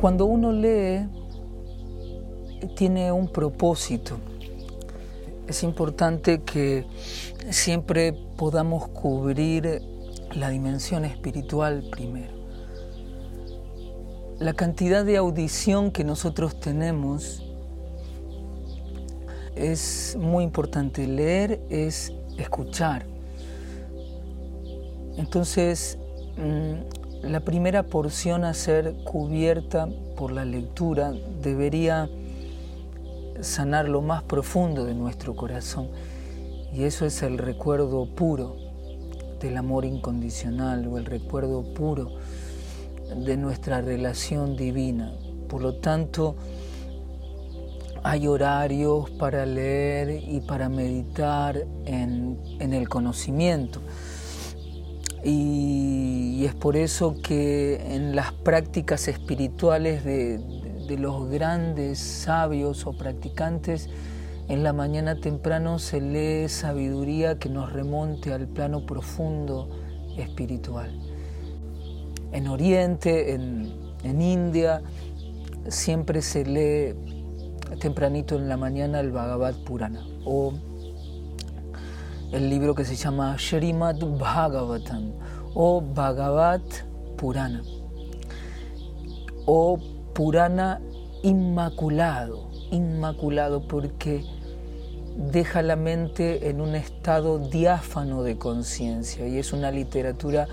Cuando uno lee, tiene un propósito. Es importante que siempre podamos cubrir la dimensión espiritual primero. La cantidad de audición que nosotros tenemos es muy importante. Leer es escuchar. Entonces, mm, la primera porción a ser cubierta por la lectura debería sanar lo más profundo de nuestro corazón. Y eso es el recuerdo puro del amor incondicional o el recuerdo puro de nuestra relación divina. Por lo tanto, hay horarios para leer y para meditar en, el conocimiento. Y, es por eso que en las prácticas espirituales de, los grandes sabios o practicantes, en la mañana temprano se lee sabiduría que nos remonte al plano profundo espiritual. En Oriente, en, en India, siempre se lee tempranito en la mañana el Bhagavad Purana o el libro que se llama Srimad Bhagavatam o Bhagavad Purana. O Purana inmaculado, inmaculado porque deja la mente en un estado diáfano de conciencia y es una literatura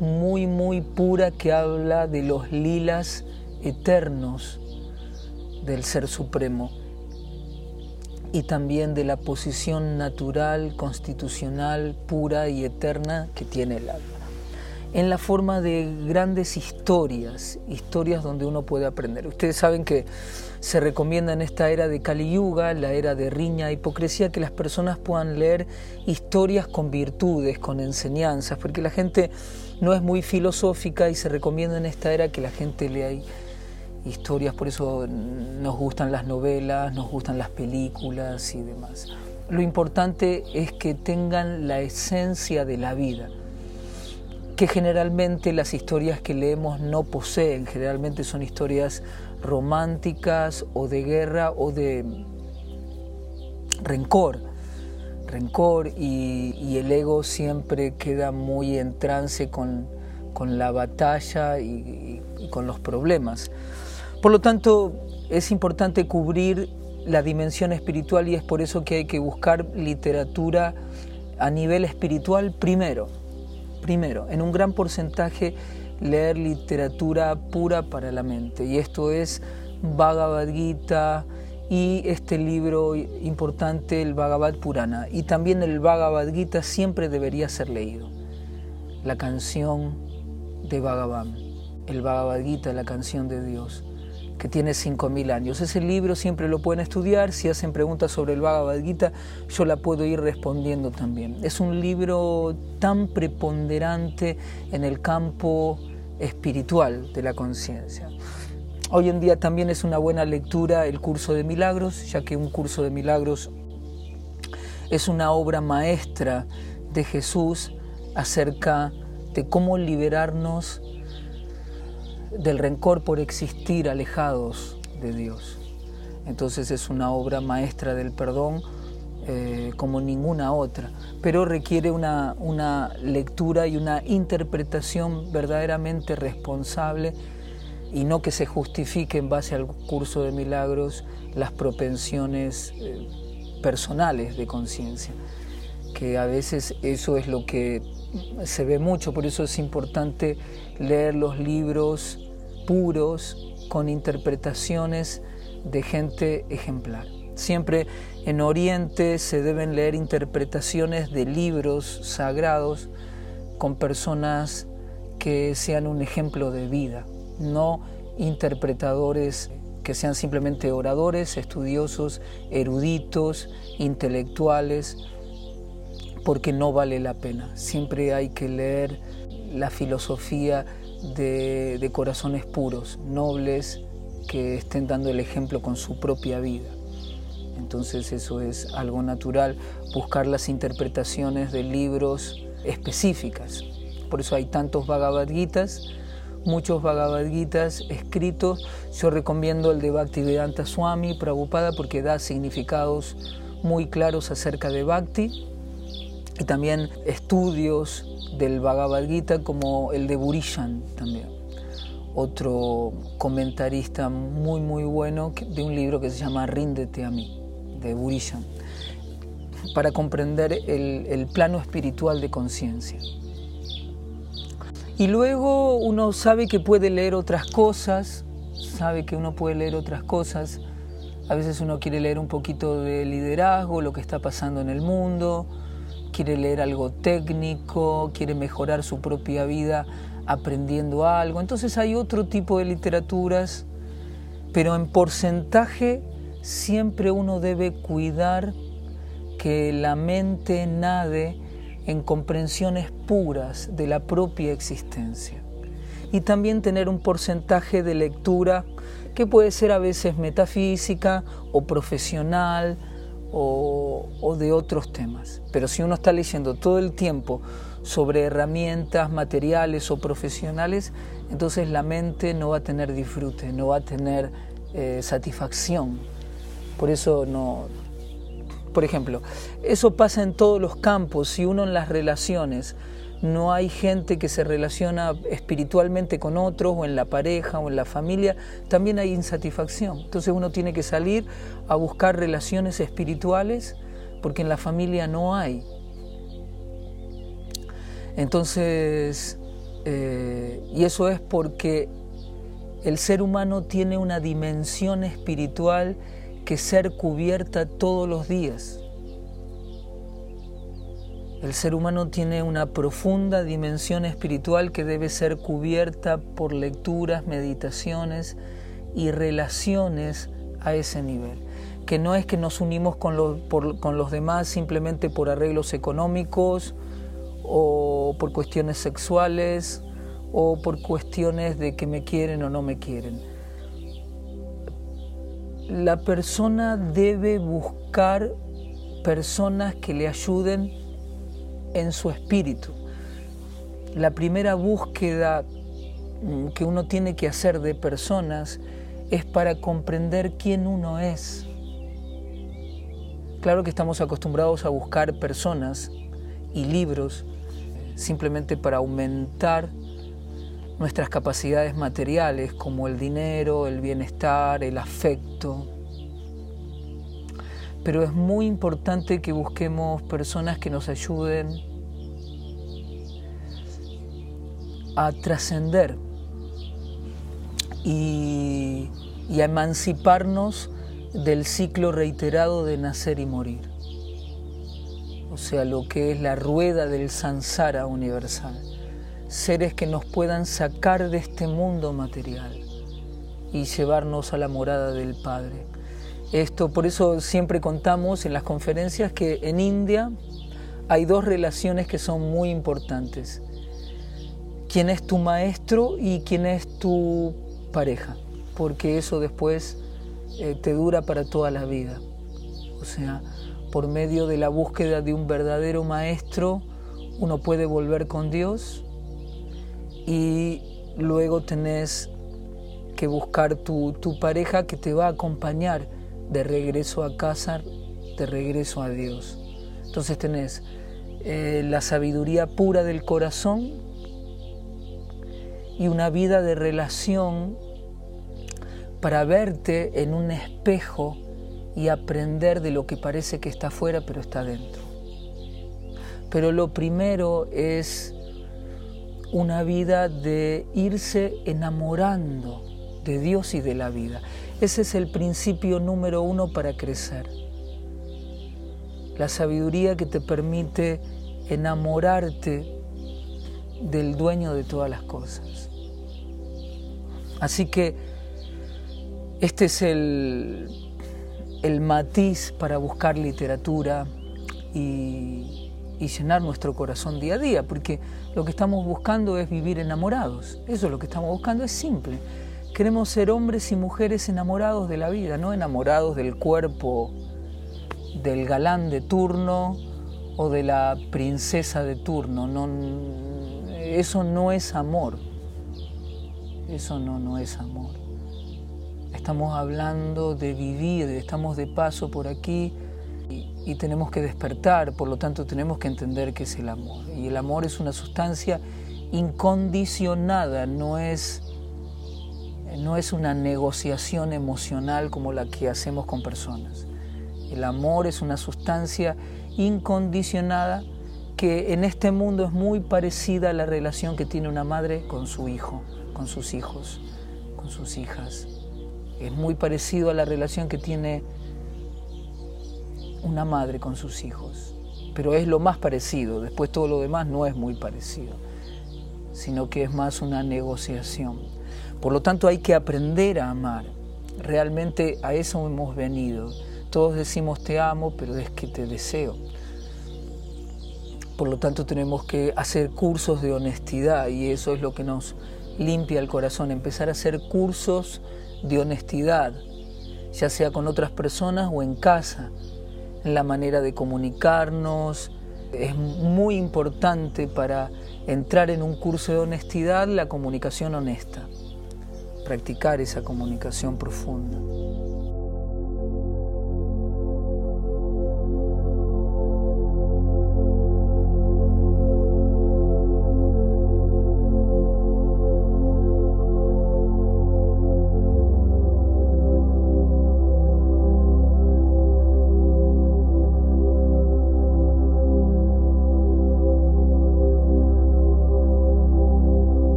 muy, muy pura que habla de los lilas eternos del Ser Supremo y también de la posición natural, constitucional, pura y eterna que tiene el alma. En la forma de grandes historias, historias donde uno puede aprender. Ustedes saben que se recomienda en esta era de Kali Yuga, la era de riña e hipocresía, que las personas puedan leer historias con virtudes, con enseñanzas, porque la gente no es muy filosófica y se recomienda en esta era que la gente lea historias, por eso nos gustan las novelas, nos gustan las películas y demás. Lo importante es que tengan la esencia de la vida que generalmente las historias que leemos no poseen, generalmente son historias románticas o de guerra o de rencor, rencor y, el ego siempre queda muy en trance con, la batalla y, y con los problemas. Por lo tanto, es importante cubrir la dimensión espiritual y es por eso que hay que buscar literatura a nivel espiritual primero Primero, en un gran porcentaje leer literatura pura para la mente. Y esto es Bhagavad Gita y este libro importante, el Bhagavad Purana. Y también el Bhagavad Gita siempre debería ser leído. La canción de Bhagavan, el Bhagavad Gita, la canción de Dios que tiene 5.000 años. Ese libro siempre lo pueden estudiar, si hacen preguntas sobre el Bhagavad Gita, yo la puedo ir respondiendo también. Es un libro tan preponderante en el campo espiritual de la conciencia. Hoy en día también es una buena lectura el curso de milagros, ya que un curso de milagros es una obra maestra de Jesús acerca de cómo liberarnos del rencor por existir alejados de Dios. Entonces es una obra maestra del perdón eh, como ninguna otra, pero requiere una, una lectura y una interpretación verdaderamente responsable y no que se justifique en base al curso de milagros las propensiones eh, personales de conciencia, que a veces eso es lo que se ve mucho, por eso es importante leer los libros puros con interpretaciones de gente ejemplar. Siempre en Oriente se deben leer interpretaciones de libros sagrados con personas que sean un ejemplo de vida, no interpretadores que sean simplemente oradores, estudiosos, eruditos, intelectuales, porque no vale la pena. Siempre hay que leer la filosofía de, corazones puros, nobles, que estén dando el ejemplo con su propia vida. Entonces eso es algo natural, buscar las interpretaciones de libros específicas. Por eso hay tantos Bhagavad Gitas, muchos Bhagavad Gitas escritos. Yo recomiendo el de Bhaktivedanta Swami Prabhupada porque da significados muy claros acerca de Bhakti y también estudios del Bhagavad Gita como el de Burishan también, otro comentarista muy muy bueno de un libro que se llama Ríndete a mí, de Burishan, para comprender el, el plano espiritual de conciencia. Y luego uno sabe que puede leer otras cosas, sabe que uno puede leer otras cosas. A veces uno quiere leer un poquito de liderazgo, lo que está pasando en el mundo, quiere leer algo técnico, quiere mejorar su propia vida aprendiendo algo. Entonces hay otro tipo de literaturas, pero en porcentaje siempre uno debe cuidar que la mente nade en comprensiones puras de la propia existencia. Y también tener un porcentaje de lectura que puede ser a veces metafísica o profesional, o, de otros temas. Pero si uno está leyendo todo el tiempo sobre herramientas materiales o profesionales, entonces la mente no va a tener disfrute, no va a tener eh, satisfacción. Por eso no... Por ejemplo, eso pasa en todos los campos. Si uno en las relaciones no hay gente que se relaciona espiritualmente con otros o en la pareja o en la familia, también hay insatisfacción. Entonces uno tiene que salir a buscar relaciones espirituales porque en la familia no hay. Entonces, eh, y eso es porque el ser humano tiene una dimensión espiritual que ser cubierta todos los días. El ser humano tiene una profunda dimensión espiritual que debe ser cubierta por lecturas, meditaciones y relaciones a ese nivel. Que no es que nos unimos con los, con los demás simplemente por arreglos económicos o por cuestiones sexuales o por cuestiones de que me quieren o no me quieren. La persona debe buscar personas que le ayuden en su espíritu. La primera búsqueda mm, que uno tiene que hacer de personas es para comprender quién uno es. Claro que estamos acostumbrados a buscar personas y libros simplemente para aumentar nuestras capacidades materiales como el dinero, el bienestar, el afecto, pero es muy importante que busquemos personas que nos ayuden a trascender y, a emanciparnos del ciclo reiterado de nacer y morir. O sea, lo que es la rueda del sansara universal. Seres que nos puedan sacar de este mundo material y llevarnos a la morada del Padre. Esto, por eso siempre contamos en las conferencias que en India hay dos relaciones que son muy importantes. Quién es tu maestro y quién es tu pareja, porque eso después eh, te dura para toda la vida. O sea, por medio de la búsqueda de un verdadero maestro, uno puede volver con Dios y luego tenés que buscar tu, tu pareja que te va a acompañar de regreso a casa, de regreso a Dios. Entonces tenés eh, la sabiduría pura del corazón y una vida de relación para verte en un espejo y aprender de lo que parece que está afuera pero está dentro. Pero lo primero es una vida de irse enamorando de Dios y de la vida. Ese es el principio número uno para crecer. La sabiduría que te permite enamorarte del dueño de todas las cosas. Así que este es el, matiz para buscar literatura y, y llenar nuestro corazón día a día, porque lo que estamos buscando es vivir enamorados. Eso es lo que estamos buscando, es simple. Queremos ser hombres y mujeres enamorados de la vida, no enamorados del cuerpo del galán de turno o de la princesa de turno. No, eso no es amor. eso no, no es amor. Estamos hablando de vivir, estamos de paso por aquí y, tenemos que despertar, por lo tanto tenemos que entender qué es el amor. Y el amor es una sustancia incondicionada, no es, no es una negociación emocional como la que hacemos con personas. El amor es una sustancia incondicionada que en este mundo es muy parecida a la relación que tiene una madre con su hijo, con sus hijos, con sus hijas. Es muy parecido a la relación que tiene una madre con sus hijos, pero es lo más parecido, después todo lo demás no es muy parecido, sino que es más una negociación. Por lo tanto hay que aprender a amar, realmente a eso hemos venido. Todos decimos te amo, pero es que te deseo. Por lo tanto tenemos que hacer cursos de honestidad y eso es lo que nos limpia el corazón, empezar a hacer cursos de honestidad, ya sea con otras personas o en casa, en la manera de comunicarnos. Es muy importante para entrar en un curso de honestidad la comunicación honesta, practicar esa comunicación profunda.